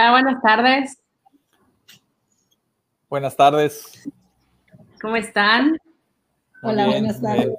Hola, buenas tardes. Buenas tardes. ¿Cómo están? Hola, buenas tardes.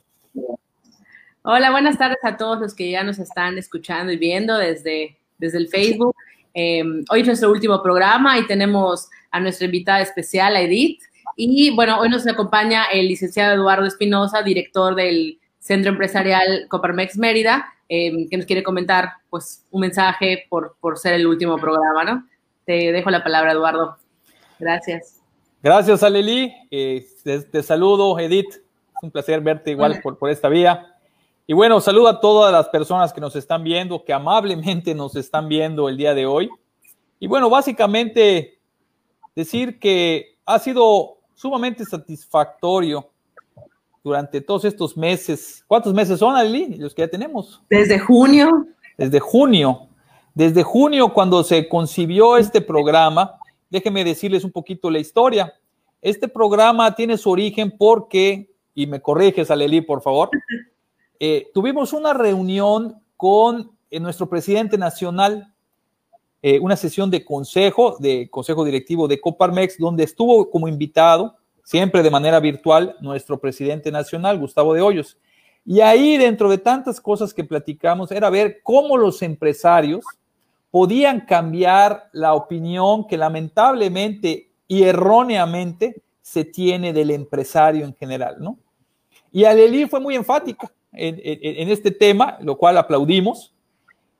Hola, buenas tardes a todos los que ya nos están escuchando y viendo desde, desde el Facebook. Em, hoy es nuestro último programa y tenemos a nuestra invitada especial, a Edith. Y bueno, hoy nos acompaña el licenciado Eduardo Espinosa, director del Centro Empresarial Coparmex Mérida, em, que nos quiere comentar pues un mensaje por, por ser el último programa, ¿no? Te dejo la palabra, Eduardo. Gracias. Gracias, Aleli. Eh, te, saludo, Edith. Es un placer verte igual por, por esta vía. Y bueno, saludo a todas las personas que nos están viendo, que amablemente nos están viendo el día de hoy. Y bueno, básicamente decir que ha sido sumamente satisfactorio durante todos estos meses. ¿Cuántos meses son, Ali? Los que ya tenemos. Desde junio. Desde junio. Desde junio, cuando se concibió este programa, déjenme decirles un poquito la historia. Este programa tiene su origen porque, y me corriges, Aleli, por favor, eh, tuvimos una reunión con eh, nuestro presidente nacional, eh, una sesión de consejo, de consejo directivo de Coparmex, donde estuvo como invitado, siempre de manera virtual, nuestro presidente nacional, Gustavo de Hoyos. Y ahí, dentro de tantas cosas que platicamos, era ver cómo los empresarios podían cambiar la opinión que lamentablemente y erróneamente se tiene del empresario en general, ¿no? Y Aleli fue muy enfática en, este tema, lo cual aplaudimos.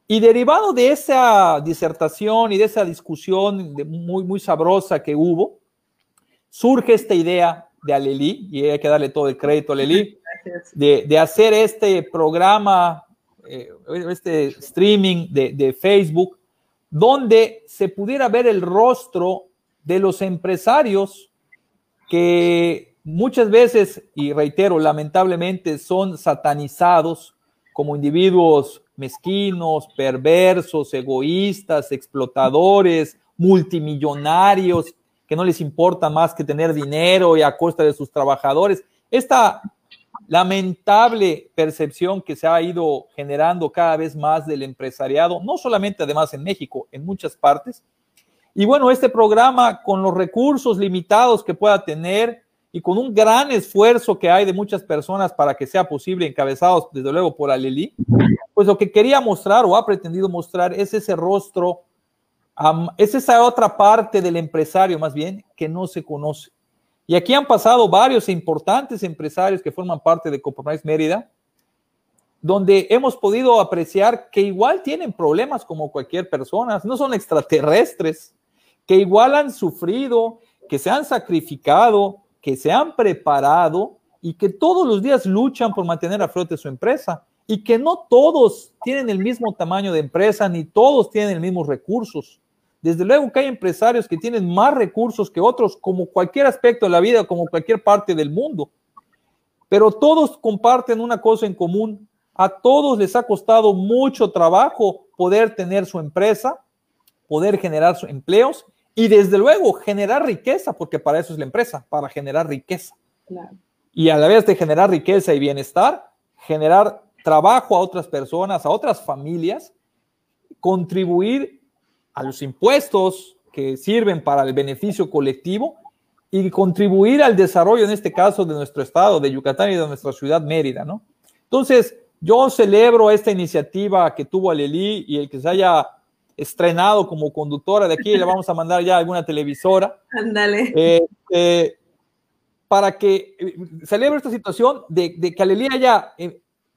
Y derivado de esa disertación y de esa discusión muy, muy sabrosa que hubo, surge esta idea de Aleli, y hay que darle todo el crédito a Aleli, de, de, hacer este programa, eh, este streaming de, de Facebook, donde se pudiera ver el rostro de los empresarios que muchas veces, y reitero, lamentablemente son satanizados como individuos mezquinos, perversos, egoístas, explotadores, multimillonarios, que no les importa más que tener dinero y a costa de sus trabajadores. Esta lamentable percepción que se ha ido generando cada vez más del empresariado, no solamente además en México, en muchas partes. Y bueno, este programa con los recursos limitados que pueda tener, y con un gran esfuerzo que hay de muchas personas para que sea posible, encabezados desde luego por Aleli, pues lo que quería mostrar o ha pretendido mostrar es ese rostro, es esa otra parte del empresario más bien que no se conoce. Y aquí han pasado varios importantes empresarios que forman parte de Coparmex Mérida, donde hemos podido apreciar que igual tienen problemas como cualquier persona, no son extraterrestres, que igual han sufrido, que se han sacrificado, que se han preparado y que todos los días luchan por mantener a flote su empresa y que no todos tienen el mismo tamaño de empresa ni todos tienen los mismos recursos. Desde luego que hay empresarios que tienen más recursos que otros, como cualquier aspecto de la vida, como cualquier parte del mundo. Pero todos comparten una cosa en común. A todos les ha costado mucho trabajo poder tener su empresa, poder generar sus empleos y desde luego generar riqueza, porque para eso es la empresa, para generar riqueza. Y a la vez de generar riqueza y bienestar, generar trabajo a otras personas, a otras familias, contribuir a los impuestos que sirven para el beneficio colectivo y contribuir al desarrollo, en este caso, de nuestro estado, de Yucatán y de nuestra ciudad Mérida, ¿no? Entonces, yo celebro esta iniciativa que tuvo Alelí y el que se haya estrenado como conductora de aquí, le vamos a mandar ya alguna televisora. Ándale. Eh, eh, para que eh, celebre esta situación de, que Alelí haya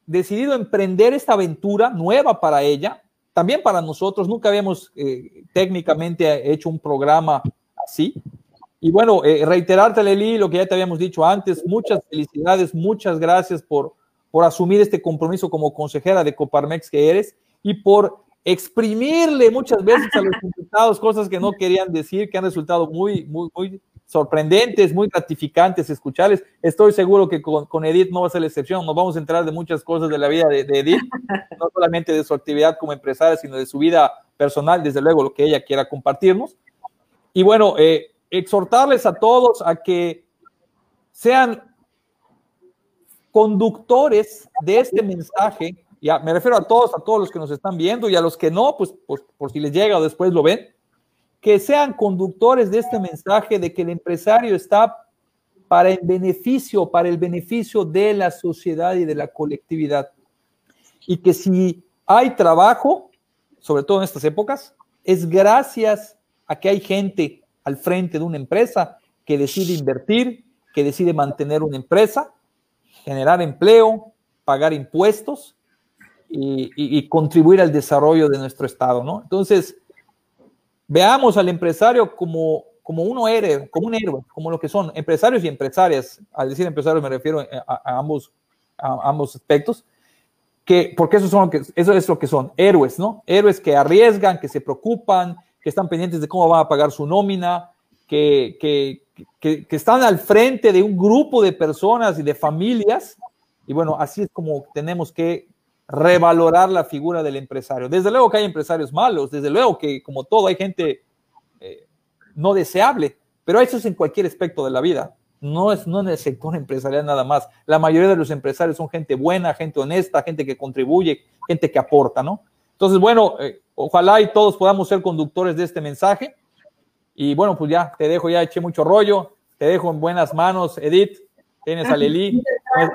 decidido emprender esta aventura nueva para ella, también para nosotros. Nunca habíamos técnicamente hecho un programa así. Y bueno, reiterarte, Alelí, lo que ya te habíamos dicho antes, muchas felicidades, muchas gracias por, por asumir este compromiso como consejera de Coparmex que eres y por exprimirle muchas veces a los invitados cosas que no querían decir, que han resultado muy, muy, muy sorprendentes, muy gratificantes escucharles. Estoy seguro que con, Edith no va a ser la excepción. Nos vamos a enterar de muchas cosas de la vida de, Edith, no solamente de su actividad como empresaria, sino de su vida personal, desde luego lo que ella quiera compartirnos. Y bueno, eh, exhortarles a todos a que sean conductores de este mensaje ya me refiero a todos, a todos los que nos están viendo y a los que no, pues, pues, por si les llega o después lo ven, que sean conductores de este mensaje de que el empresario está para el beneficio, para el beneficio de la sociedad y de la colectividad. Y que si hay trabajo, sobre todo en estas épocas, es gracias a que hay gente al frente de una empresa que decide invertir, que decide mantener una empresa, generar empleo, pagar impuestos y, contribuir al desarrollo de nuestro Estado, ¿no? Entonces, veamos al empresario como, como uno héroe, como un héroe, como lo que son empresarios y empresarias. Al decir empresarios me refiero a, ambos, a ambos aspectos, que, porque eso, son lo que, eso es lo que son, héroes, ¿no? Héroes que arriesgan, que se preocupan, que están pendientes de cómo van a pagar su nómina, que, que, que, que están al frente de un grupo de personas y de familias. Y bueno, así es como tenemos que revalorar la figura del empresario. Desde luego que hay empresarios malos, desde luego que como todo hay gente eh, no deseable, pero eso es en cualquier aspecto de la vida, no es no en el sector empresarial nada más. La mayoría de los empresarios son gente buena, gente honesta, gente que contribuye, gente que aporta, ¿no? Entonces, bueno, eh, ojalá y todos podamos ser conductores de este mensaje. Y bueno, pues ya te dejo, ya eché mucho rollo, te dejo en buenas manos, Edith. Tienes a Leli,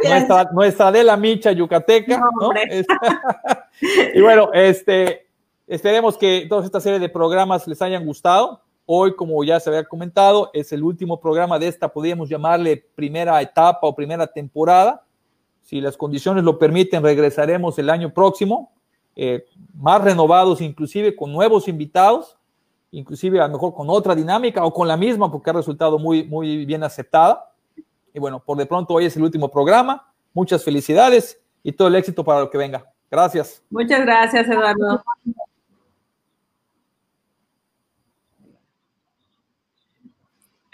nuestra, nuestra de la Micha yucateca, ¿no? y bueno, este, esperemos que toda esta serie de programas les hayan gustado. Hoy, como ya se había comentado, es el último programa de esta, podríamos llamarle primera etapa o primera temporada. Si las condiciones lo permiten, regresaremos el año próximo, eh, más renovados, inclusive con nuevos invitados, inclusive a lo mejor con otra dinámica o con la misma, porque ha resultado muy, muy bien aceptada. Y bueno, por de pronto hoy es el último programa. Muchas felicidades y todo el éxito para lo que venga. Gracias. Muchas gracias, Eduardo.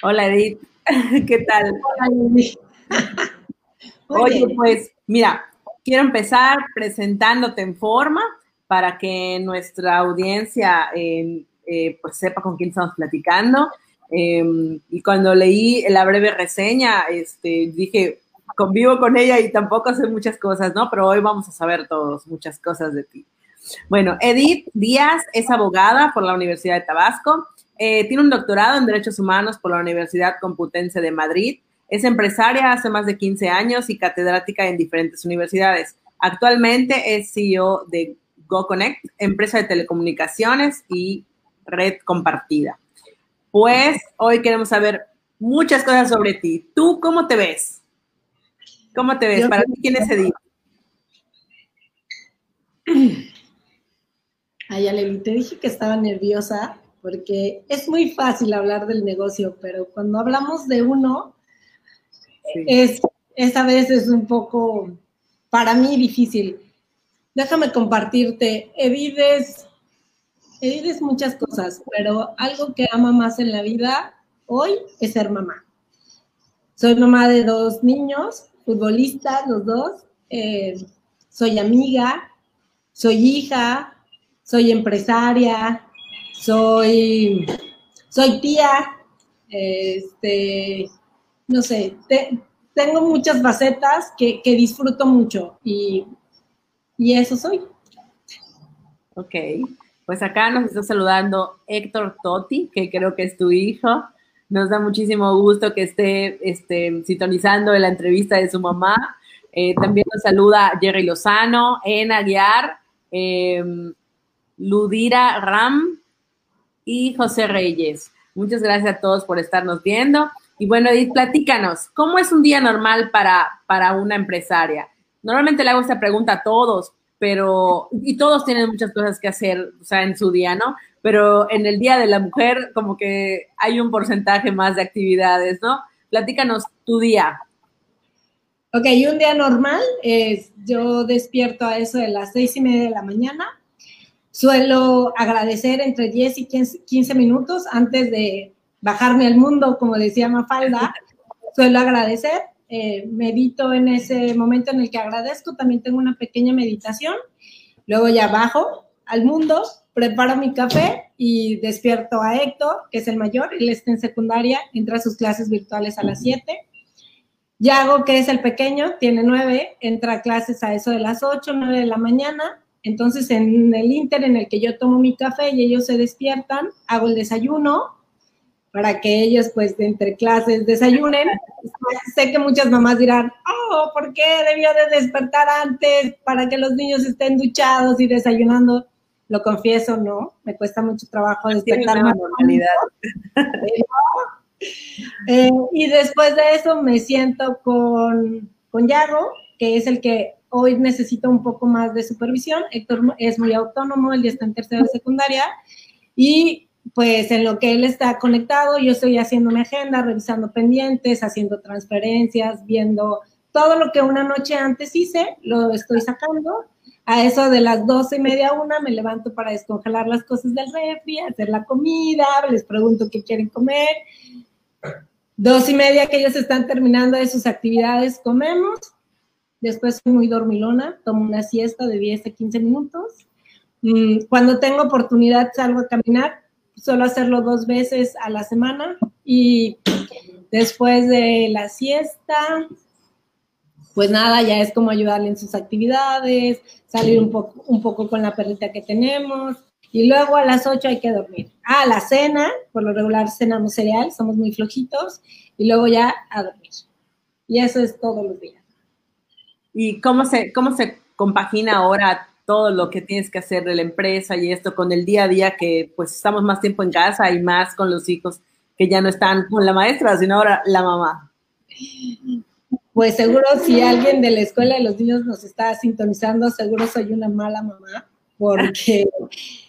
Hola, Edith. ¿Qué tal? Hola, Edith. Oye, pues mira, quiero empezar presentándote en forma para que nuestra audiencia eh, eh, pues sepa con quién estamos platicando. Em, y cuando leí la breve reseña, este, dije, convivo con ella y tampoco sé muchas cosas, ¿no? Pero hoy vamos a saber todos muchas cosas de ti. Bueno, Edith Díaz es abogada por la Universidad de Tabasco, eh, tiene un doctorado en Derechos Humanos por la Universidad Complutense de Madrid, es empresaria hace más de 15 años y catedrática en diferentes universidades. Actualmente es CEO de GoConnect, empresa de telecomunicaciones y red compartida. Pues hoy queremos saber muchas cosas sobre ti. ¿Tú cómo te ves? ¿Cómo te ves? Para ti, ¿quién es Edith? Ay, Ale, te dije que estaba nerviosa porque es muy fácil hablar del negocio, pero cuando hablamos de uno, es, esta vez es un poco, para mí, difícil. Déjame compartirte. Edith es dices muchas cosas, pero algo que ama más en la vida hoy es ser mamá. Soy mamá de dos niños, futbolistas los dos. Eh, soy amiga, soy hija, soy empresaria, soy, soy tía, este, no sé, tengo muchas facetas que, que disfruto mucho y, y eso soy. Ok. Pues acá nos está saludando Héctor Totti, que creo que es tu hijo. Nos da muchísimo gusto que esté este, sintonizando la entrevista de su mamá. Eh, también nos saluda Jerry Lozano, Ena Guiar, em, Ludira Ram y José Reyes. Muchas gracias a todos por estarnos viendo. Y bueno, Edith, platícanos, ¿cómo es un día normal para, para una empresaria? Normalmente le hago esta pregunta a todos, pero, y todos tienen muchas cosas que hacer, o sea, en su día, ¿no? Pero en el Día de la Mujer, como que hay un porcentaje más de actividades, ¿no? Platícanos tu día. Ok, un día normal es, yo despierto a eso de las seis y media de la mañana. Suelo agradecer entre 10 y 15 minutos antes de bajarme al mundo, como decía Mafalda. Suelo agradecer eh, medito en ese momento en el que agradezco, también tengo una pequeña meditación, luego ya bajo al mundo, preparo mi café y despierto a Héctor, que es el mayor, él está en secundaria, entra a sus clases virtuales a las 7. Yago, que es el pequeño, tiene 9, entra a clases a eso de las 8, 9 de la mañana. Entonces, en el inter en el que yo tomo mi café y ellos se despiertan, hago el desayuno para que ellos, pues, de entre clases desayunen. Sé que muchas mamás dirán, oh, ¿por qué debió de despertar antes para que los niños estén duchados y desayunando? Lo confieso, no, me cuesta mucho trabajo despertar. Más normalidad. Eh, y después de eso me siento con, con Yago, que es el que hoy necesita un poco más de supervisión. Héctor es muy autónomo, él ya está en tercera de secundaria. Y pues en lo que él está conectado, yo estoy haciendo mi agenda, revisando pendientes, haciendo transferencias, viendo todo lo que una noche antes hice, lo estoy sacando. A eso de las doce y media una me levanto para descongelar las cosas del refri, hacer la comida, les pregunto qué quieren comer. Dos y media que ellos están terminando de sus actividades, comemos. Después soy muy dormilona, tomo una siesta de 10 a 15 minutos. Mm, cuando tengo oportunidad salgo a caminar, suelo hacerlo dos veces a la semana y después de la siesta, pues nada, ya es como ayudarle en sus actividades, salir un poco, un poco con la perrita que tenemos y luego a las 8 hay que dormir. Ah, la cena, por lo regular cenamos cereal, somos muy flojitos y luego ya a dormir. Y eso es todos los días. ¿Y cómo se, cómo se compagina ahora todo lo que tienes que hacer de la empresa y esto con el día a día que pues estamos más tiempo en casa y más con los hijos que ya no están con la maestra, sino ahora la mamá. Pues seguro si alguien de la escuela de los niños nos está sintonizando, seguro soy una mala mamá, porque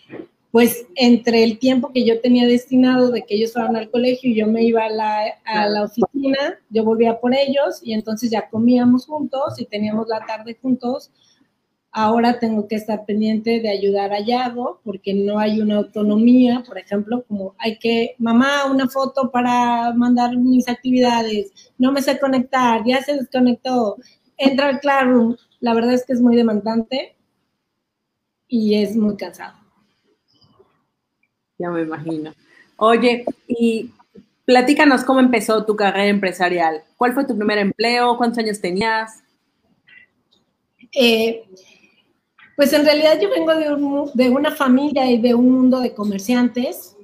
pues entre el tiempo que yo tenía destinado de que ellos fueran al colegio y yo me iba a la, a la oficina, yo volvía por ellos y entonces ya comíamos juntos y teníamos la tarde juntos Ahora tengo que estar pendiente de ayudar a Yago porque no hay una autonomía, por ejemplo, como hay que, mamá, una foto para mandar mis actividades, no me sé conectar, ya se desconectó, entra al Classroom. La verdad es que es muy demandante y es muy cansado. Ya me imagino. Oye, y platícanos cómo empezó tu carrera empresarial. ¿Cuál fue tu primer empleo? ¿Cuántos años tenías? Eh, pues en realidad yo vengo de, una familia y de un mundo de comerciantes.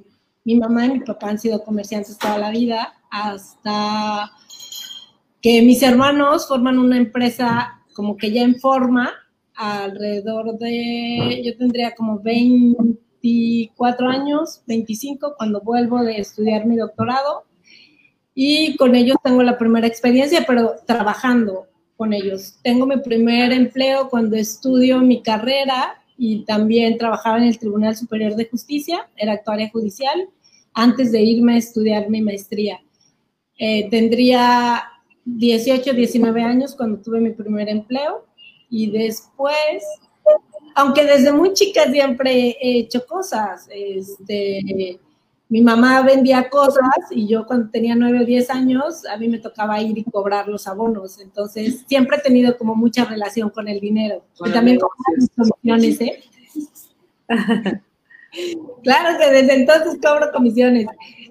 Mi mamá y mi papá han sido comerciantes toda la vida, hasta que mis hermanos forman una empresa como que ya en forma, alrededor de, yo tendría como 24 años, 25, cuando vuelvo de estudiar mi doctorado. Y con ellos tengo la primera experiencia, pero trabajando ellos. Tengo mi primer empleo cuando estudio mi carrera y también trabajaba en el Tribunal Superior de Justicia, era actuaria judicial, antes de irme a estudiar mi maestría. Eh, tendría 18, 19 años cuando tuve mi primer empleo y después, aunque desde muy chica siempre he hecho cosas, este, mi mamá vendía cosas y yo cuando tenía nueve o diez años, a mí me tocaba ir y cobrar los abonos. Entonces, siempre he tenido como mucha relación con el dinero. y también con las comisiones, ¿eh? claro que desde entonces cobro comisiones.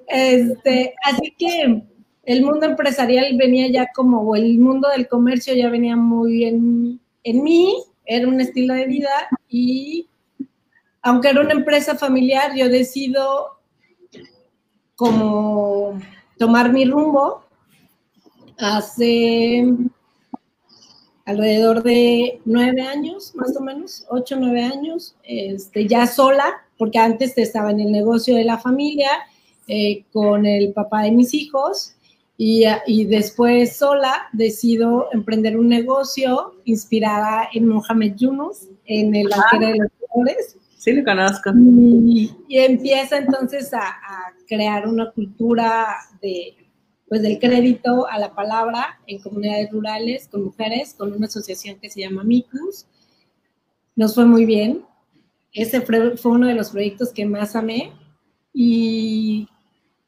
Este, así que el mundo empresarial venía ya como, o el mundo del comercio ya venía muy en, en mí, era un estilo de vida y aunque era una empresa familiar, yo decido como tomar mi rumbo hace alrededor de nueve años, más o menos, ocho, nueve años, este, ya sola, porque antes estaba en el negocio de la familia eh, con el papá de mis hijos y, y, después sola decido emprender un negocio inspirada en Mohamed Yunus, en el de los colores. Sí, lo conozco. Y, empieza entonces a, crear una cultura de, pues, del crédito a la palabra en comunidades rurales con mujeres, con una asociación que se llama MICUS. Nos fue muy bien. Ese fue uno de los proyectos que más amé. Y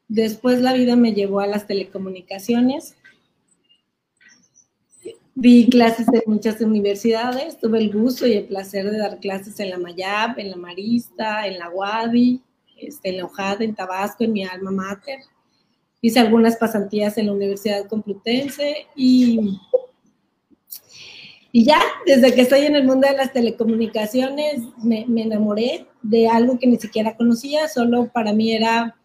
después la vida me llevó a las telecomunicaciones Di clases en muchas universidades, tuve el gusto y el placer de dar clases en la Mayab, en la Marista, en la Wadi, este, en la Ojada, en Tabasco, en mi alma mater. Hice algunas pasantías en la Universidad Complutense y Y ya, desde que estoy en el mundo de las telecomunicaciones, me, me enamoré de algo que ni siquiera conocía, solo para mí era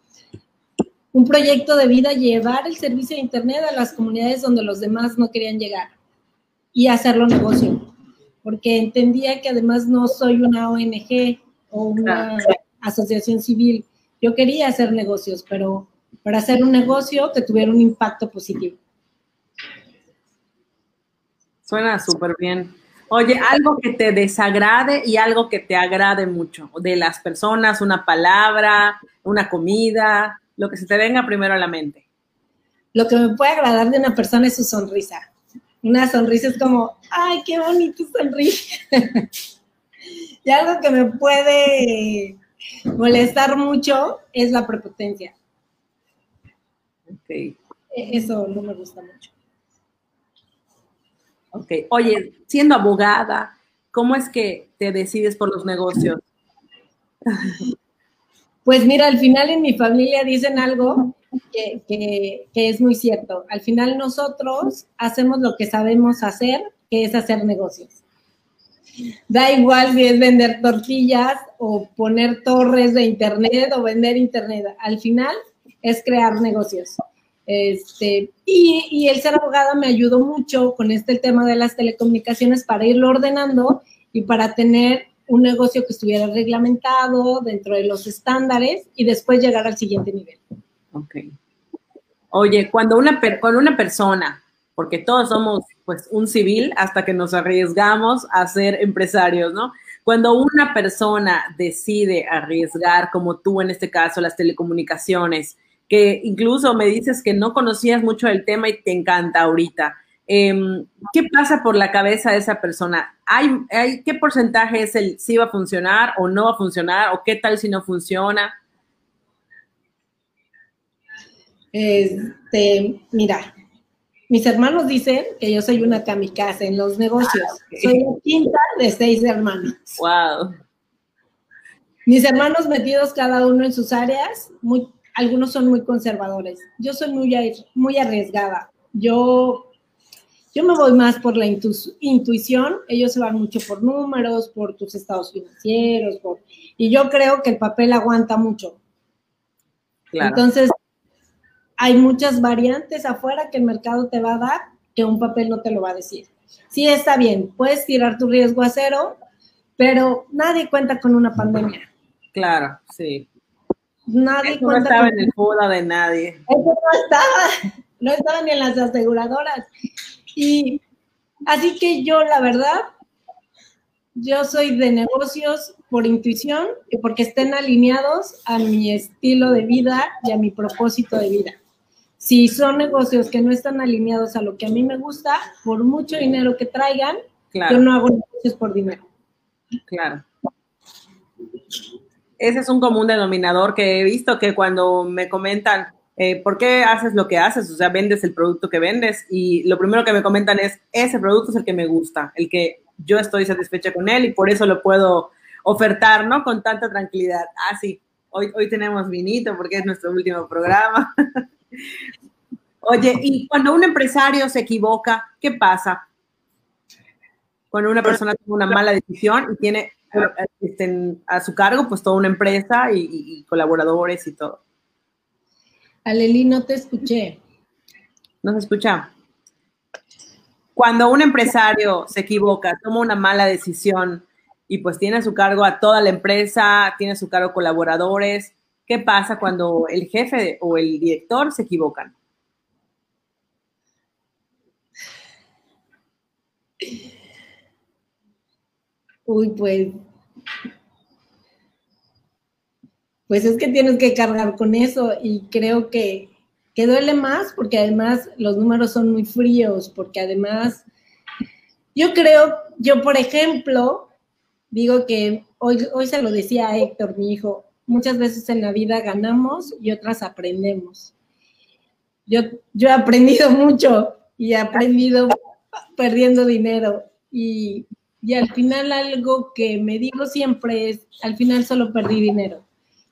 un proyecto de vida llevar el servicio de Internet a las comunidades donde los demás no querían llegar y hacerlo negocio, porque entendía que además no soy una ONG o una asociación civil, yo quería hacer negocios, pero para hacer un negocio que tuviera un impacto positivo. Suena súper bien. Oye, algo que te desagrade y algo que te agrade mucho de las personas, una palabra, una comida, lo que se te venga primero a la mente. Lo que me puede agradar de una persona es su sonrisa. Una sonrisa es como, ay, qué bonito sonrisa. y algo que me puede molestar mucho es la prepotencia. E, eso no me gusta mucho. Ok, oye, siendo abogada, ¿cómo es que te decides por los negocios? Pues mira, al final en mi familia dicen algo que, que, es muy cierto. Al final nosotros hacemos lo que sabemos hacer, que es hacer negocios. Da igual si es vender tortillas o poner torres de internet o vender internet. Al final es crear negocios. Este, y, el ser abogada me ayudó mucho con este tema de las telecomunicaciones para irlo ordenando y para tener un negocio que estuviera reglamentado dentro de los estándares y después llegar al siguiente nivel. Ok. Oye, cuando una, una persona, porque todos somos pues un civil hasta que nos arriesgamos a ser empresarios, ¿no? Cuando una persona decide arriesgar, como tú en este caso, las telecomunicaciones, que incluso me dices que no conocías mucho el tema y te encanta ahorita. Em, ¿Qué pasa por la cabeza de esa persona? ¿Hay, ¿Hay, qué porcentaje es el si va a funcionar o no va a funcionar? ¿O qué tal si no funciona? Este, mira, mis hermanos dicen que yo soy una kamikaze en los negocios. Ah, soy la quinta de seis hermanos. Wow. Mis hermanos metidos cada uno en sus áreas, muy, algunos son muy conservadores. Yo soy muy, muy arriesgada. Yo, yo me voy más por la intuición. Ellos se van mucho por números, por tus estados financieros. y yo creo que el papel aguanta mucho. Entonces, hay muchas variantes afuera que el mercado te va a dar que un papel no te lo va a decir. Sí, está bien, puedes tirar tu riesgo a cero, pero nadie cuenta con una pandemia. Claro, sí. Nadie no estaba en el FUDA de nadie. Eso no estaba, no estaba ni en las aseguradoras. Y así que yo, la verdad, yo soy de negocios por intuición y porque estén alineados a mi estilo de vida y a mi propósito de vida. Si son negocios que no están alineados a lo que a mí me gusta, por mucho dinero que traigan, yo no hago negocios por dinero. Claro ese es un común denominador que he visto que cuando me comentan, eh, ¿por qué haces lo que haces? O sea, vendes el producto que vendes y lo primero que me comentan es, ese producto es el que me gusta, el que yo estoy satisfecha con él y por eso lo puedo ofertar, ¿no? Con tanta tranquilidad. Ah, sí, hoy, hoy tenemos vinito porque es nuestro último programa. Oye, y cuando un empresario se equivoca, ¿qué pasa? Cuando una persona toma una mala decisión y tiene estén a su cargo, pues toda una empresa y, colaboradores y todo. Aleli, no te escuché. ¿No se escucha? Cuando un empresario se equivoca, toma una mala decisión y pues tiene a su cargo a toda la empresa, tiene a su cargo colaboradores, ¿qué pasa cuando el jefe o el director se equivocan? Uy, pues. Pues es que tienes que cargar con eso y creo que, que duele más porque además los números son muy fríos, porque además yo creo, yo por ejemplo, digo que hoy, hoy se lo decía a Héctor, mi hijo, muchas veces en la vida ganamos y otras aprendemos. Yo, yo he aprendido mucho y he aprendido perdiendo dinero y y al final algo que me digo siempre es, al final solo perdí dinero.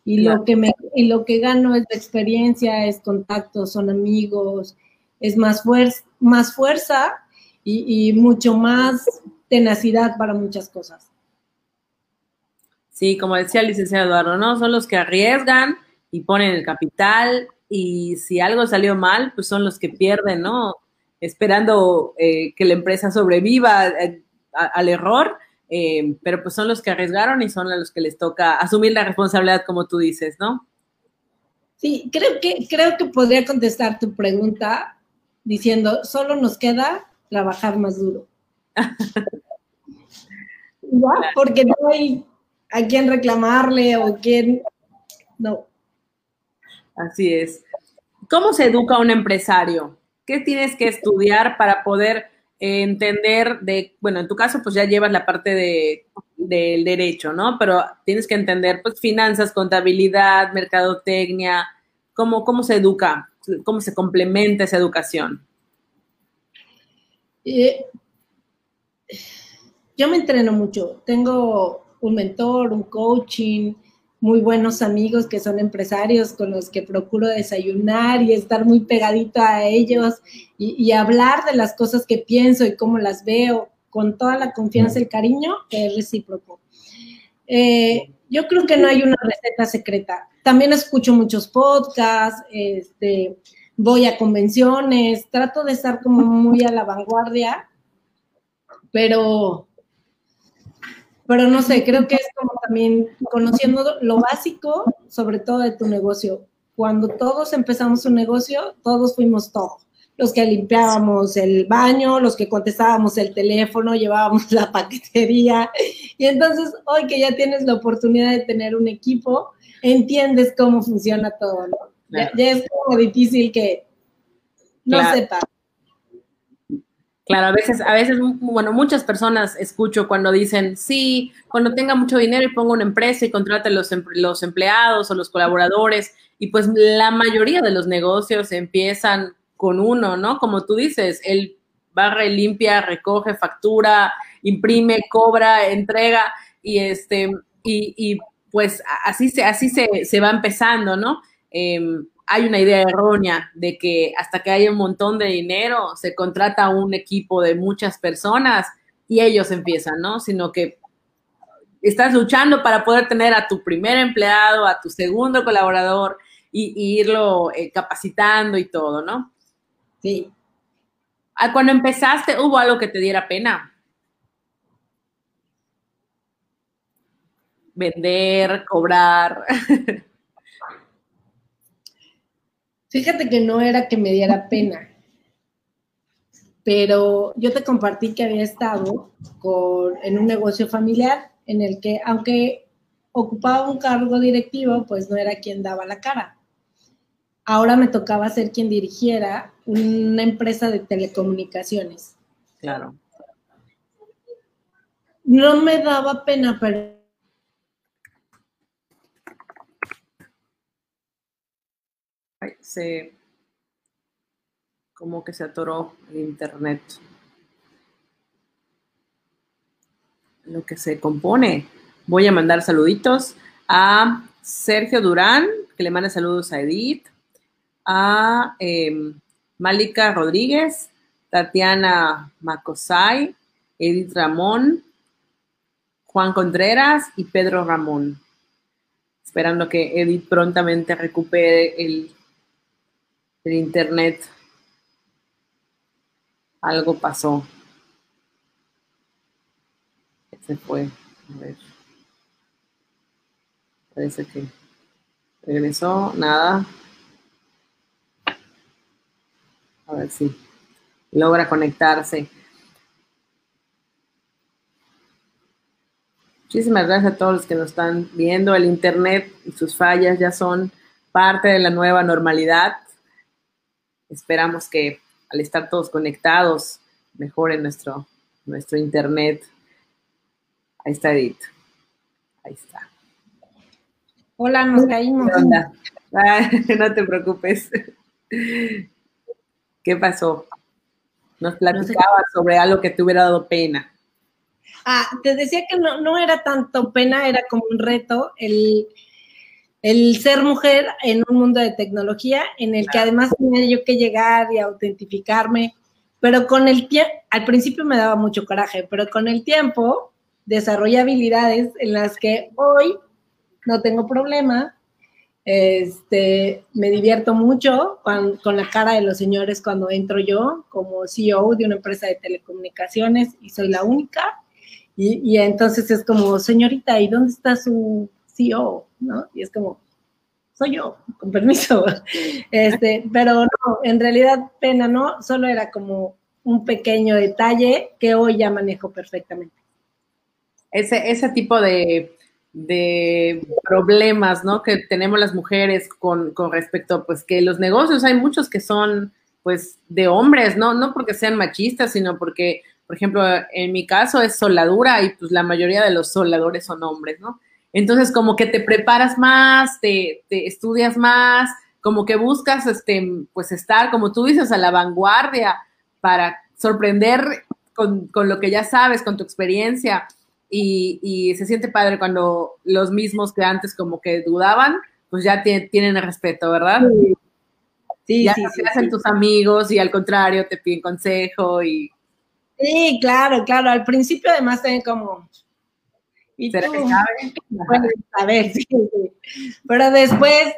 Y lo que me y lo que gano es experiencia, es contacto, son amigos, es más fuerza, más fuerza y, mucho más tenacidad para muchas cosas. Sí, como decía el licenciado Eduardo, ¿no? Son los que arriesgan y ponen el capital y si algo salió mal, pues son los que pierden, ¿no? Esperando eh, que la empresa sobreviva eh, al error, eh, pero pues son los que arriesgaron y son a los que les toca asumir la responsabilidad, como tú dices, ¿no? Sí, creo que, creo que podría contestar tu pregunta diciendo, solo nos queda trabajar más duro. Porque no hay a quién reclamarle o quién, no. Así es. ¿Cómo se educa un empresario? ¿Qué tienes que estudiar para poder entender de, bueno, en tu caso pues ya llevas la parte de, del derecho, ¿no? Pero tienes que entender pues finanzas, contabilidad, mercadotecnia, cómo, cómo se educa, cómo se complementa esa educación. Eh, yo me entreno mucho, tengo un mentor, un coaching, muy buenos amigos que son empresarios con los que procuro desayunar y estar muy pegadito a ellos y, hablar de las cosas que pienso y cómo las veo con toda la confianza y el cariño que es recíproco. Eh, yo creo que no hay una receta secreta. También escucho muchos podcasts, este, voy a convenciones, trato de estar como muy a la vanguardia, pero pero no sé, creo que es como también conociendo lo básico, sobre todo de tu negocio. Cuando todos empezamos un negocio, todos fuimos todo. Los que limpiábamos el baño, los que contestábamos el teléfono, llevábamos la paquetería. Y entonces, hoy que ya tienes la oportunidad de tener un equipo, entiendes cómo funciona todo, ¿no? Ya, es como difícil que no sepa. Claro, a veces, a veces, bueno, muchas personas escucho cuando dicen, sí, cuando tenga mucho dinero y pongo una empresa y contrate los, los empleados o los colaboradores, y pues la mayoría de los negocios empiezan con uno, ¿no? Como tú dices, él barre, limpia, recoge, factura, imprime, cobra, entrega, y este, y, y pues así se, así se, se va empezando, ¿no? Em, hay una idea errónea de que hasta que haya un montón de dinero se contrata un equipo de muchas personas y ellos empiezan, ¿no? Sino que estás luchando para poder tener a tu primer empleado, a tu segundo colaborador y, irlo eh, capacitando y todo, ¿no? Sí. Ah, cuando empezaste, ¿hubo algo que te diera pena? Vender, cobrar. Fíjate que no era que me diera pena, pero yo te compartí que había estado en un negocio familiar en el que, aunque ocupaba un cargo directivo, pues no era quien daba la cara. Ahora me tocaba ser quien dirigiera una empresa de telecomunicaciones. Claro. No me daba pena, pero se como que se atoró el internet. Lo que se compone. Voy a mandar saluditos a Sergio Durán, que le manda saludos a Edith, a em, Malika Rodríguez, Tatiana Macosay, Edith Ramón, Juan Contreras y Pedro Ramón. Esperando que Edith prontamente recupere el el internet algo pasó. Se fue. A ver. Parece que regresó. Nada. A ver si logra conectarse. Muchísimas gracias a todos los que nos están viendo. El Internet y sus fallas ya son parte de la nueva normalidad. Esperamos que al estar todos conectados mejore nuestro, nuestro internet. Ahí está Edith. Ahí está. Hola, nos caímos. no te preocupes. ¿Qué pasó? Nos platicaba sobre algo que te hubiera dado pena. Ah, te decía que no, no era tanto pena, era como un reto el el ser mujer en un mundo de tecnología en el que además tenía yo que llegar y autentificarme, Pero con el tiempo, al principio me daba mucho coraje, pero con el tiempo desarrollé habilidades en las que hoy no tengo problema. Este, me divierto mucho con, con, la cara de los señores cuando entro yo como CEO de una empresa de telecomunicaciones y soy la única. Y, y entonces es como, señorita, ¿y dónde está su CEO? ¿No? Y es como, soy yo, con permiso. Este, pero no, en realidad pena no, solo era como un pequeño detalle que hoy ya manejo perfectamente. Ese, ese tipo de, de problemas, ¿no? Que tenemos las mujeres con, con respecto, pues que los negocios, hay muchos que son, pues, de hombres, ¿no? No porque sean machistas, sino porque, por ejemplo, en mi caso es soldadura y pues la mayoría de los soldadores son hombres, ¿no? Entonces, como que te preparas más, te, estudias más, como que buscas, este, pues, estar, como tú dices, a la vanguardia para sorprender con, lo que ya sabes, con tu experiencia. Y, se siente padre cuando los mismos que antes como que dudaban, pues ya tienen el respeto, ¿verdad? Sí, ya se hacen tus amigos y al contrario te piden consejo y... Sí, claro, claro. Al principio además tienen como, ¿Y ¿Será que sabe? Bueno, a ver, sí, Pero después,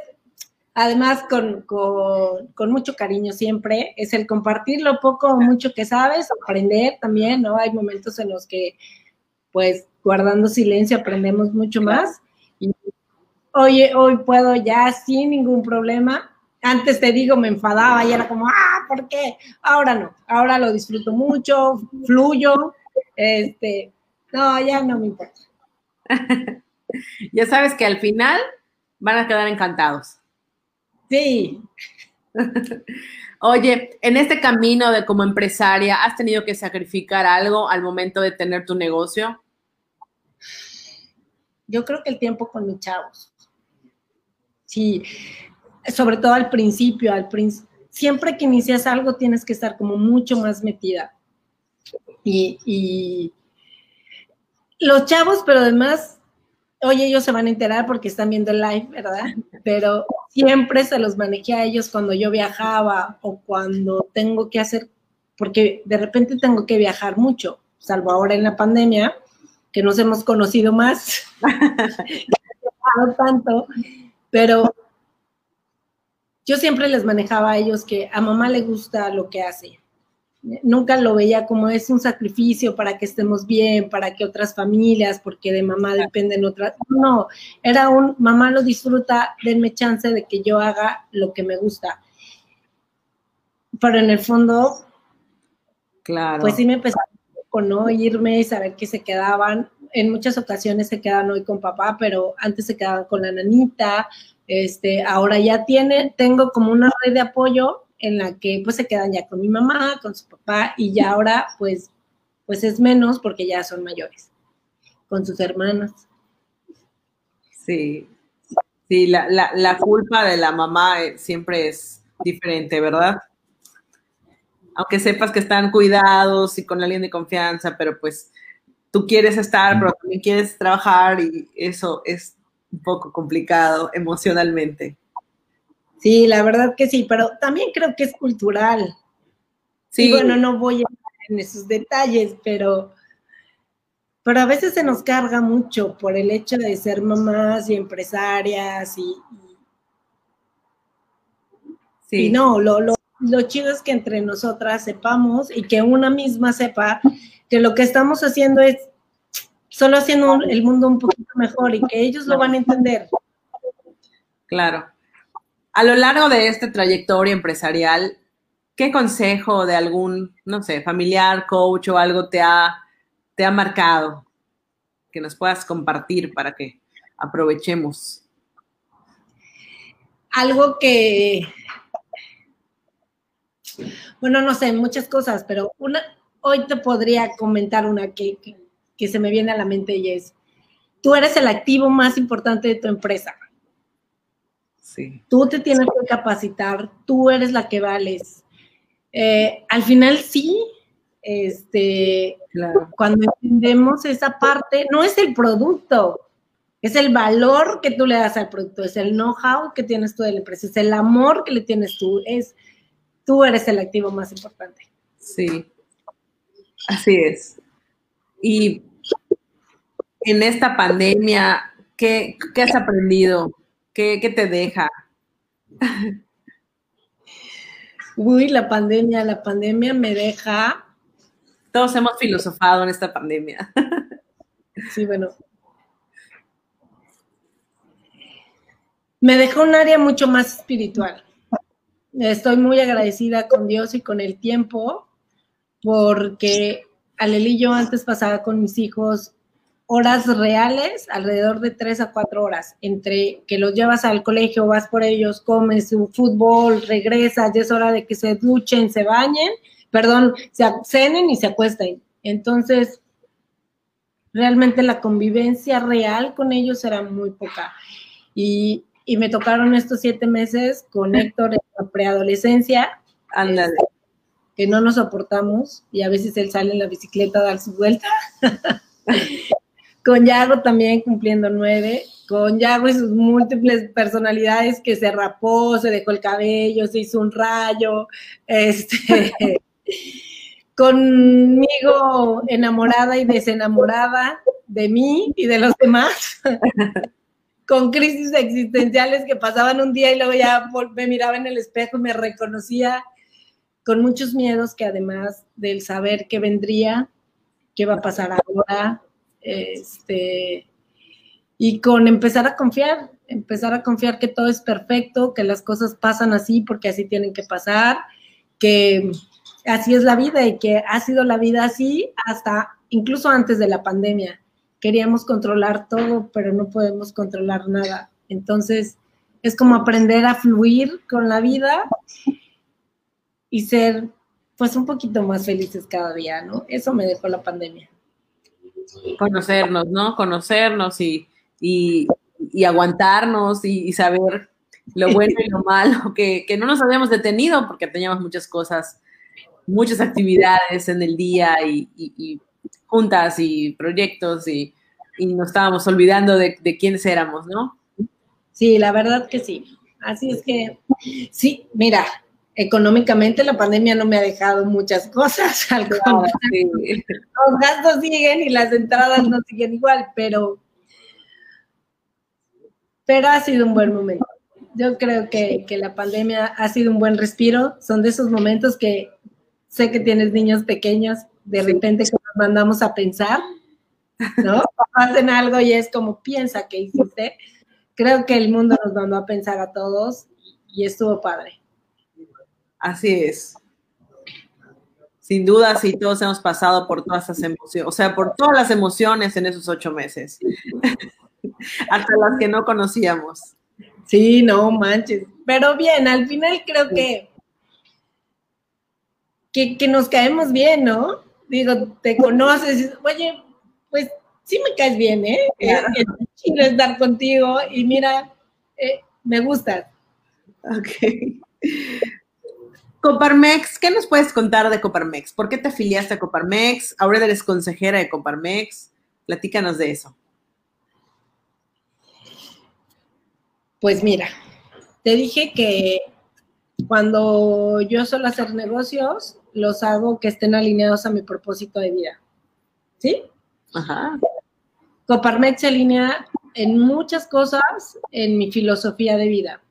además, con, con, mucho cariño siempre, es el compartir lo poco o mucho que sabes, aprender también, ¿no? Hay momentos en los que, pues, guardando silencio aprendemos mucho más. Y hoy, hoy puedo ya sin ningún problema. Antes te digo, me enfadaba y era como, ah, ¿por qué? Ahora no, ahora lo disfruto mucho, fluyo, este, no, ya no me importa. ya sabes que al final van a quedar encantados. Sí. Oye, en este camino de como empresaria, ¿has tenido que sacrificar algo al momento de tener tu negocio? Yo creo que el tiempo con mis chavos. Sí, sobre todo al principio, al siempre que inicias algo tienes que estar como mucho más metida. y los chavos, pero además, oye, ellos se van a enterar porque están viendo el live, ¿verdad? Pero siempre se los manejé a ellos cuando yo viajaba o cuando tengo que hacer, porque de repente tengo que viajar mucho, salvo ahora en la pandemia, que nos hemos conocido más, tanto, pero yo siempre les manejaba a ellos que a mamá le gusta lo que hace, nunca lo veía como es un sacrificio para que estemos bien, para que otras familias, porque de mamá dependen otras. No, era un mamá lo disfruta, denme chance de que yo haga lo que me gusta. Pero en el fondo, claro. pues sí me empezó con no irme y saber que se quedaban. En muchas ocasiones se quedan hoy con papá, pero antes se quedaban con la nanita. Este, ahora ya tiene, tengo como una red de apoyo en la que pues se quedan ya con mi mamá, con su papá y ya ahora pues, pues es menos porque ya son mayores, con sus hermanas. Sí, sí, la, la, la culpa de la mamá eh, siempre es diferente, ¿verdad? Aunque sepas que están cuidados y con alguien de confianza, pero pues tú quieres estar, pero también quieres trabajar y eso es un poco complicado emocionalmente. Sí, la verdad que sí, pero también creo que es cultural. Sí. bueno, no voy a en esos detalles, pero, pero a veces se nos carga mucho por el hecho de ser mamás y empresarias y, sí. no, lo, lo, lo chido es que entre nosotras sepamos y que una misma sepa que lo que estamos haciendo es solo haciendo el mundo un poquito mejor y que ellos lo van a entender. Claro. A lo largo de esta trayectoria empresarial, ¿qué consejo de algún, no sé, familiar, coach o algo te ha, te ha marcado que nos puedas compartir para que aprovechemos? Algo que, bueno, no sé, muchas cosas, pero una, hoy te podría comentar una que, que se me viene a la mente y es, tú eres el activo más importante de tu empresa. Tú te tienes que capacitar, tú eres la que vales. Eh, al final sí, este, cuando entendemos esa parte, no es el producto, es el valor que tú le das al producto, es el know-how que tienes tú de la empresa, es el amor que le tienes tú, es tú eres el activo más importante. Sí, así es. Y en esta pandemia, ¿qué, has aprendido? ¿Qué, ¿Qué, te deja? Uy, la pandemia, la pandemia me deja. Todos hemos filosofado en esta pandemia. Sí, bueno. Me dejó un área mucho más espiritual. Estoy muy agradecida con Dios y con el tiempo porque Aleli yo antes pasaba con mis hijos horas reales, alrededor de tres a cuatro horas, entre que los llevas al colegio, vas por ellos, comes su fútbol, regresas, ya es hora de que se duchen, se bañen, perdón, se cenen y se acuesten. Entonces, realmente la convivencia real con ellos era muy poca. Y, me tocaron estos siete meses con Héctor en la preadolescencia. Ándale. Este, que no nos soportamos y a veces él sale en la bicicleta a dar su vuelta. con Yago también cumpliendo nueve, con Yago y sus múltiples personalidades que se rapó, se dejó el cabello, se hizo un rayo, este, conmigo enamorada y desenamorada de mí y de los demás, con crisis existenciales que pasaban un día y luego ya me miraba en el espejo y me reconocía, con muchos miedos que además del saber que vendría, qué va a pasar ahora, este, y con empezar a confiar, empezar a confiar que todo es perfecto, que las cosas pasan así porque así tienen que pasar, que así es la vida y que ha sido la vida así hasta incluso antes de la pandemia. Queríamos controlar todo, pero no podemos controlar nada. Entonces, es como aprender a fluir con la vida y ser pues un poquito más felices cada día, ¿no? Eso me dejó la pandemia. Conocernos, ¿no? Conocernos y, aguantarnos y, saber lo bueno y lo malo, que, que no nos habíamos detenido porque teníamos muchas cosas muchas actividades en el día y, juntas y proyectos y, nos estábamos olvidando de, quiénes éramos, ¿no? Sí, la verdad que sí. Así es que, sí, mira, económicamente la pandemia no me ha dejado muchas cosas. Los gastos siguen y las entradas no siguen igual, pero, pero ha sido un buen momento. Yo creo que, que la pandemia ha sido un buen respiro. Son de esos momentos que sé que tienes niños pequeños, de repente que nos mandamos a pensar, ¿no? Hacen algo y es como, piensa que hiciste. Creo que el mundo nos mandó a pensar a todos y estuvo padre. Así es. Sin duda, sí, todos hemos pasado por todas esas emociones, o sea, por todas las emociones en esos ocho meses, hasta las que no conocíamos. Sí, no manches. Pero bien, al final creo que que, nos caemos bien, ¿no? Digo, te conoces, oye, pues sí me caes bien, ¿eh? Es, chido estar contigo y mira, eh, me gusta. Ok. Coparmex, ¿qué nos puedes contar de Coparmex? ¿Por qué te afiliaste a Coparmex? Ahora eres consejera de Coparmex. Platícanos de eso. Pues mira, te dije que cuando yo suelo hacer negocios, los hago que estén alineados a mi propósito de vida. ¿Sí? Ajá. Coparmex se alinea en muchas cosas en mi filosofía de vida.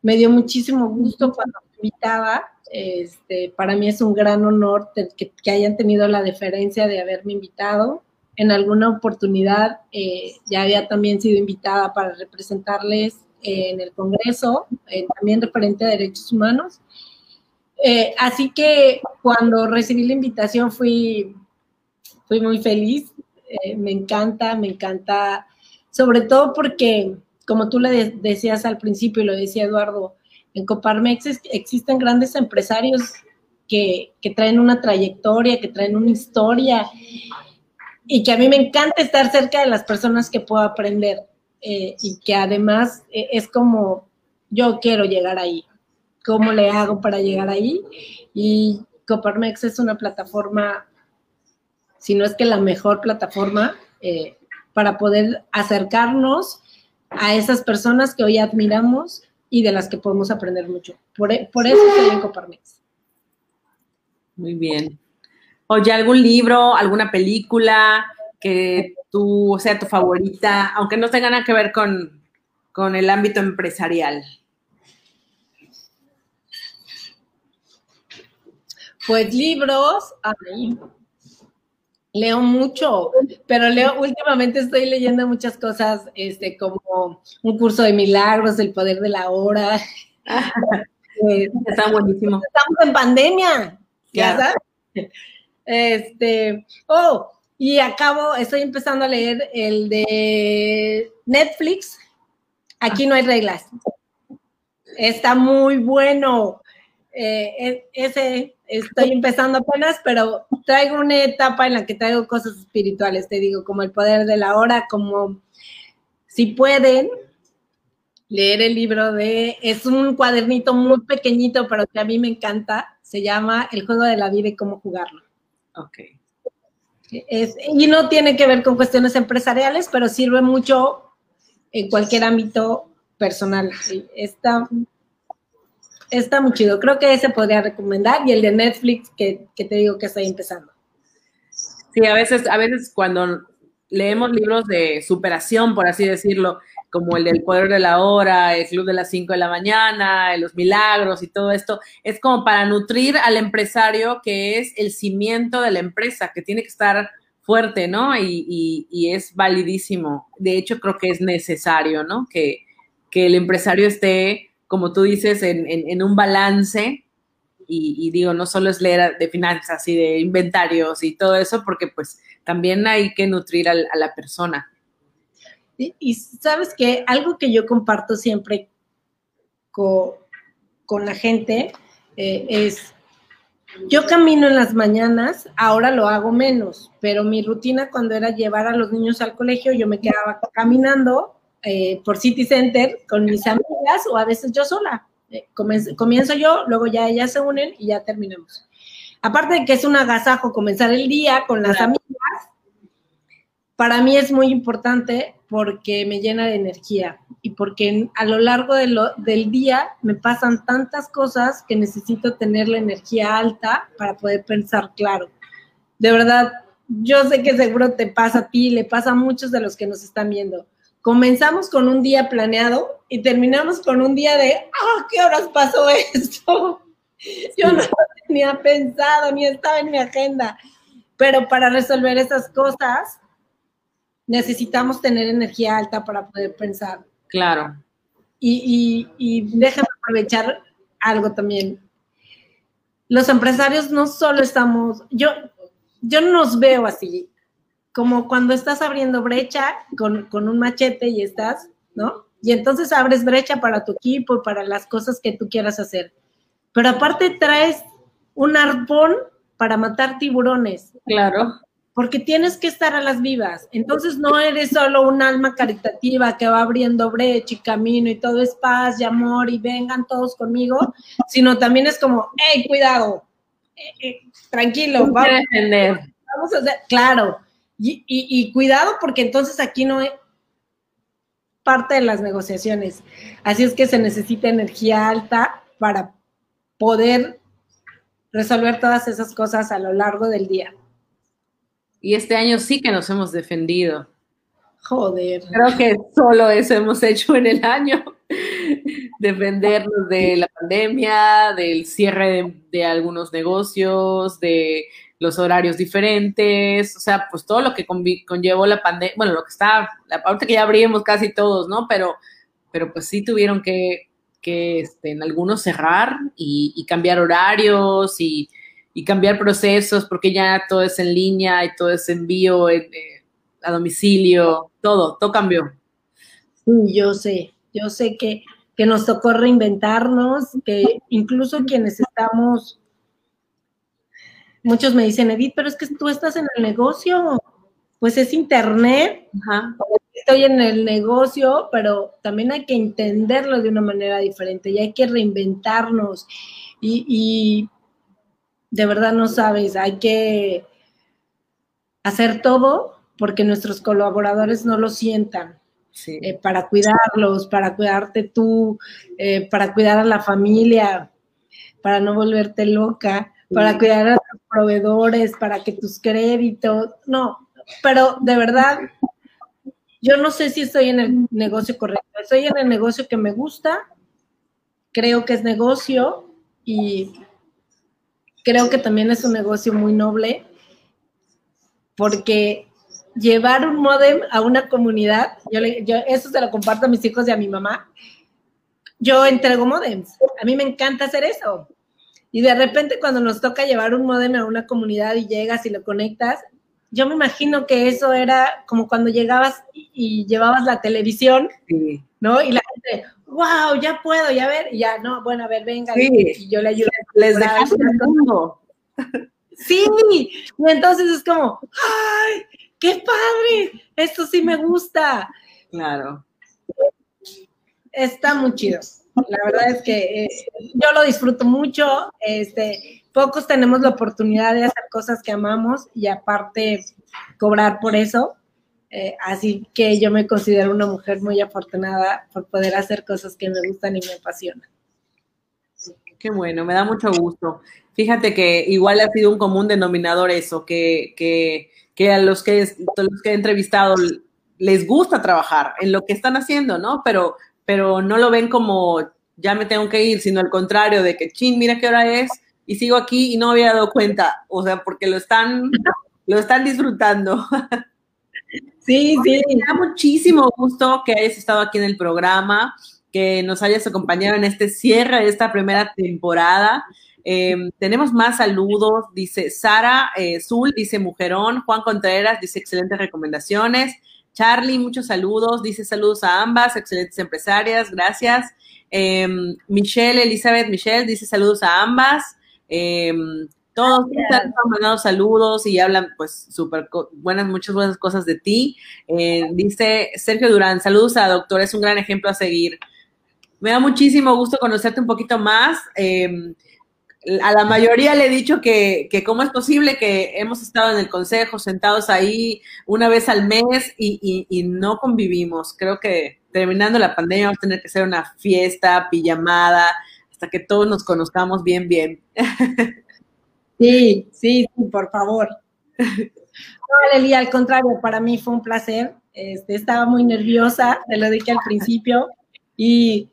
Me dio muchísimo gusto cuando invitaba. Este, para mí es un gran honor que, hayan tenido la deferencia de haberme invitado. En alguna oportunidad eh, ya había también sido invitada para representarles en el Congreso, eh, también referente a derechos humanos. Eh, así que cuando recibí la invitación fui, fui muy feliz, eh, me encanta, me encanta, sobre todo porque, como tú le decías al principio y lo decía Eduardo, en Coparmex existen grandes empresarios que, traen una trayectoria, que traen una historia y que a mí me encanta estar cerca de las personas que puedo aprender eh, y que además es como yo quiero llegar ahí cómo le hago para llegar ahí. Y Coparmex es una plataforma, si no es que la mejor plataforma, eh, para poder acercarnos a esas personas que hoy admiramos y de las que podemos aprender mucho. Por, e, por eso estoy en Coparmex. Muy bien. Oye, ¿algún libro, alguna película que tú sea tu favorita, aunque no tenga nada que ver con, con el ámbito empresarial? Pues libros, leo mucho, pero leo, últimamente estoy leyendo muchas cosas, este, como un curso de milagros, el poder de la hora. Está buenísimo. Estamos en pandemia, ya sabes. Este, oh, y acabo, estoy empezando a leer el de Netflix. Aquí no hay reglas. Está muy bueno. Eh, e, ese estoy empezando apenas, pero traigo una etapa en la que traigo cosas espirituales, te digo, como el poder de la hora, como si pueden leer el libro de, es un cuadernito muy pequeñito, pero que a mí me encanta, se llama El juego de la vida y cómo jugarlo. Ok. y no tiene que ver con cuestiones empresariales, pero sirve mucho en cualquier ámbito personal. Está está muy chido. Creo que ese podría recomendar y el de Netflix que, te digo que estoy empezando. Sí, a veces, a veces cuando leemos libros de superación, por así decirlo, como el del poder de la hora, el club de las 5 de la mañana, los milagros y todo esto, es como para nutrir al empresario que es el cimiento de la empresa, que tiene que estar fuerte, ¿no? Y, y, es validísimo. De hecho, creo que es necesario, ¿no? Que, que el empresario esté como tú dices, en, un balance. Y, digo, no solo es leer de finanzas y de inventarios y todo eso, porque pues también hay que nutrir a, la persona. Y, sabes que algo que yo comparto siempre con, la gente eh, es, yo camino en las mañanas, ahora lo hago menos, pero mi rutina cuando era llevar a los niños al colegio, yo me quedaba caminando eh, por City Center con mis amigas o a veces yo sola. Eh, comienzo, yo, luego ya ellas se unen y ya terminamos. Aparte de que es un agasajo comenzar el día con las amigas, para mí es muy importante porque me llena de energía y porque a lo largo del día me pasan tantas cosas que necesito tener la energía alta para poder pensar claro. De verdad, yo sé que seguro te pasa a ti, le pasa a muchos de los que nos están viendo comenzamos con un día planeado y terminamos con un día de, ah, ¿qué horas pasó esto? Yo no tenía pensado ni estaba en mi agenda. Pero para resolver esas cosas necesitamos tener energía alta para poder pensar. Claro. Y, y, déjame aprovechar algo también. Los empresarios no solo estamos, yo, yo no nos veo así como cuando estás abriendo brecha con, un machete y estás, ¿no? Y entonces abres brecha para tu equipo para las cosas que tú quieras hacer. Pero aparte traes un arpón para matar tiburones. Claro. Porque tienes que estar a las vivas. Entonces no eres solo un alma caritativa que va abriendo brecha y camino y todo es paz y amor y vengan todos conmigo, sino también es como, hey, cuidado, eh, eh, tranquilo, vamos. Vamos a hacer, claro, y, cuidado porque entonces aquí no hay parte de las negociaciones. Así es que se necesita energía alta para poder resolver todas esas cosas a lo largo del día. Y este año sí que nos hemos defendido. Joder. Creo que solo eso hemos hecho en el año. Defendernos de la pandemia, del cierre de algunos negocios, de los horarios diferentes, o sea, pues todo lo que conllevó la pandemia, bueno, lo que está, la parte que ya abrimos casi todos, ¿no? Pero, pero pues sí tuvieron que, que este, en algunos cerrar y, cambiar horarios y, cambiar procesos, porque ya todo es en línea y todo es envío eh, a domicilio, todo, todo cambió. Sí, yo sé, yo sé que, que nos tocó reinventarnos, que incluso quienes estamos muchos me dicen, Edith, pero es que tú estás en el negocio, pues es internet, estoy en el negocio, pero también hay que entenderlo de una manera diferente y hay que reinventarnos. Y, de verdad no sabes, hay que hacer todo porque nuestros colaboradores no lo sientan. Eh, para cuidarlos, para cuidarte tú, eh, para cuidar a la familia, para no volverte loca, para cuidar a proveedores, para que tus créditos, no, pero de verdad, yo no sé si estoy en el negocio correcto, estoy en el negocio que me gusta, creo que es negocio y creo que también es un negocio muy noble, porque llevar un modem a una comunidad, yo, yo eso se lo comparto a mis hijos y a mi mamá, yo entrego modems, a mí me encanta hacer eso. Y de repente cuando nos toca llevar un modem a una comunidad y llegas y lo conectas, yo me imagino que eso era como cuando llegabas y, llevabas la televisión, ¿no? Y la gente, wow, ya puedo, ya ver, y ya, no, bueno, a ver, venga, y, yo le ayudo. Les dejaste el mundo. Sí, y entonces es como, ¡ay, qué padre! Esto sí me gusta. Claro. Está muy chido. La verdad es que eh, yo lo disfruto mucho. Este, pocos tenemos la oportunidad de hacer cosas que amamos y aparte cobrar por eso. Eh, así que yo me considero una mujer muy afortunada por poder hacer cosas que me gustan y me apasionan. Qué bueno, me da mucho gusto. Fíjate que igual ha sido un común denominador eso, que, que, que a los que, los que he entrevistado les gusta trabajar en lo que están haciendo, ¿no? Pero, pero no lo ven como ya me tengo que ir, sino al contrario, de que, chin, mira qué hora es y sigo aquí y no había dado cuenta, o sea, porque lo están, lo están disfrutando. Sí, sí. Me da muchísimo gusto que hayas estado aquí en el programa, que nos hayas acompañado en este cierre de esta primera temporada. Em, tenemos más saludos, dice Sara eh, Zul, dice Mujerón, Juan Contreras, dice excelentes recomendaciones. Charlie, muchos saludos, dice saludos a ambas, excelentes empresarias, gracias. Em, Michelle, Elizabeth, Michelle, dice saludos a ambas. Em, todos han mandado saludos y hablan pues súper buenas, muchas buenas cosas de ti. Eh, dice Sergio Durán, saludos a doctor, es un gran ejemplo a seguir. Me da muchísimo gusto conocerte un poquito más. Eh, a la mayoría le he dicho que, que, cómo es posible que hemos estado en el consejo sentados ahí una vez al mes y, y, no convivimos. Creo que terminando la pandemia vamos a tener que hacer una fiesta, pijamada, hasta que todos nos conozcamos bien, bien. Sí, sí, sí, por favor. No, Leli, al contrario, para mí fue un placer. Este, estaba muy nerviosa, te lo dije al principio, y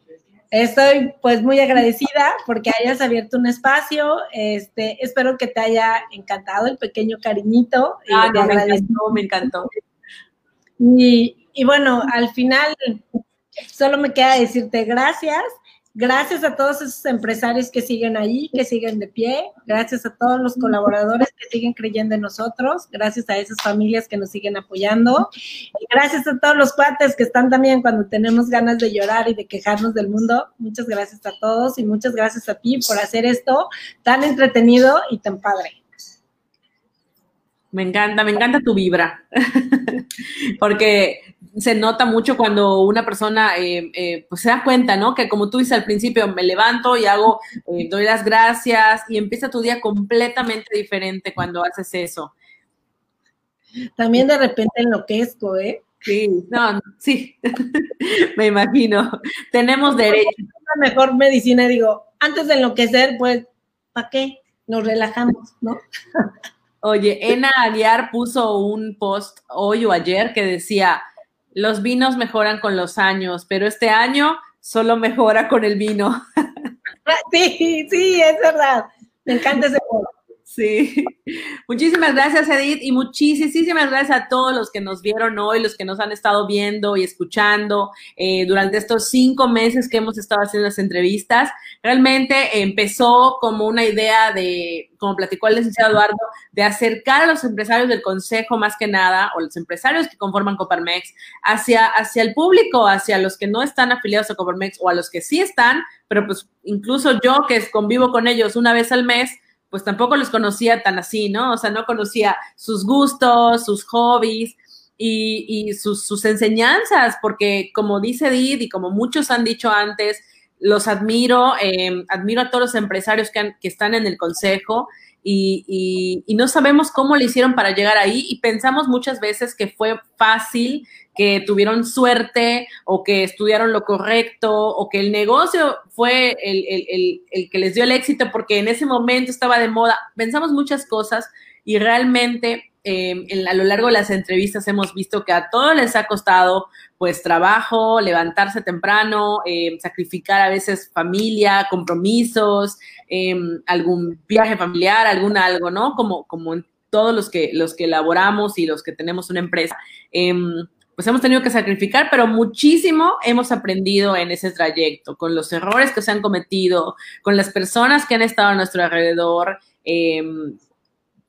Estoy pues muy agradecida porque hayas abierto un espacio. Este, espero que te haya encantado el pequeño cariñito. Ah, me encantó, me encantó. Y, y bueno, al final solo me queda decirte gracias Gracias a todos esos empresarios que siguen ahí, que siguen de pie. Gracias a todos los colaboradores que siguen creyendo en nosotros. Gracias a esas familias que nos siguen apoyando. Y gracias a todos los cuates que están también cuando tenemos ganas de llorar y de quejarnos del mundo. Muchas gracias a todos y muchas gracias a ti por hacer esto tan entretenido y tan padre. Me encanta, me encanta tu vibra, porque se nota mucho cuando una persona eh, eh, pues se da cuenta, ¿no? Que como tú dices al principio, me levanto y hago, eh, doy las gracias y empieza tu día completamente diferente cuando haces eso. También de repente enloquezco, ¿eh? Sí, no, sí, me imagino. Tenemos derecho. La mejor medicina, digo, antes de enloquecer, pues, ¿para qué? Nos relajamos, ¿no? Oye, Ena Aguiar puso un post hoy o ayer que decía, los vinos mejoran con los años, pero este año solo mejora con el vino. Sí, sí, es verdad. Me encanta ese. Sí. Muchísimas gracias, Edith, y muchísimas gracias a todos los que nos vieron hoy, los que nos han estado viendo y escuchando eh, durante estos cinco meses que hemos estado haciendo las entrevistas. Realmente empezó como una idea de, como platicó el licenciado Eduardo, de acercar a los empresarios del Consejo más que nada, o los empresarios que conforman Coparmex, hacia, hacia el público, hacia los que no están afiliados a Coparmex o a los que sí están, pero pues incluso yo que convivo con ellos una vez al mes, pues tampoco los conocía tan así, ¿no? O sea, no conocía sus gustos, sus hobbies y, sus, enseñanzas, porque como dice Did y como muchos han dicho antes, los admiro, em, admiro a todos los empresarios que, están en el consejo y, no sabemos cómo le hicieron para llegar ahí y pensamos muchas veces que fue fácil, que tuvieron suerte o que estudiaron lo correcto o que el negocio fue el, el que les dio el éxito porque en ese momento estaba de moda. Pensamos muchas cosas y realmente eh, a lo largo de las entrevistas hemos visto que a todos les ha costado pues trabajo, levantarse temprano, eh, sacrificar a veces familia, compromisos, em, algún viaje familiar, algún algo, ¿no? Como, como en todos los que, los que elaboramos y los que tenemos una empresa. Pues hemos tenido que sacrificar, pero muchísimo hemos aprendido en ese trayecto, con los errores que se han cometido, con las personas que han estado a nuestro alrededor, eh,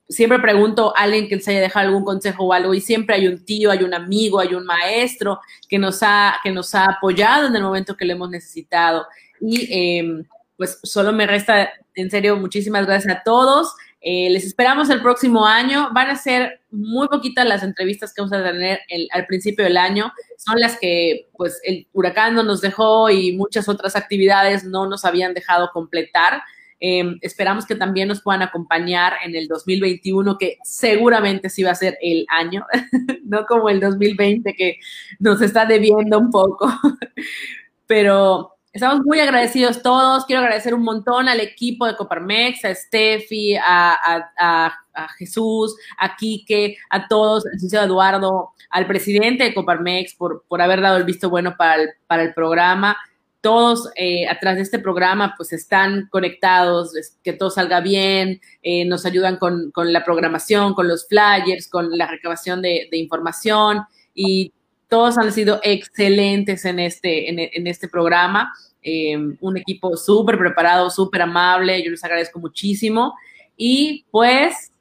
siempre pregunto a alguien que se haya dejado algún consejo o algo y siempre hay un tío, hay un amigo, hay un maestro que nos ha, que nos ha apoyado en el momento que lo hemos necesitado. Y em, pues solo me resta, en serio, muchísimas gracias a todos. Eh, les esperamos el próximo año. Van a ser muy poquitas las entrevistas que vamos a tener al principio del año. Son las que pues el huracán no nos dejó y muchas otras actividades no nos habían dejado completar. Em, esperamos que también nos puedan acompañar en el 2021, que seguramente sí va a ser el año, no como el 2020 que nos está debiendo un poco. Pero estamos muy agradecidos todos. Quiero agradecer un montón al equipo de Coparmex, a Steffi, a, Jesús, a Quique, a todos, al licenciado Eduardo, al presidente de Coparmex por, por haber dado el visto bueno para para el programa todos eh, atrás de este programa pues están conectados, que todo salga bien, eh, nos ayudan con, la programación, con los flyers, con la recabación de, información y todos han sido excelentes en este, en, este programa. Eh, un equipo súper preparado, súper amable, yo les agradezco muchísimo. Y pues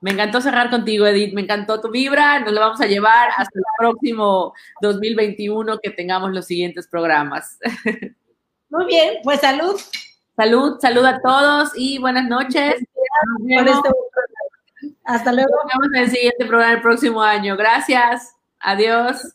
me encantó cerrar contigo, Edith. Me encantó tu vibra. Nos lo vamos a llevar hasta el próximo 2021 que tengamos los siguientes programas. Muy bien, pues salud. Salud, salud a todos y buenas noches. Este hasta luego. Nos vemos en el siguiente programa el próximo año. Gracias. Adiós.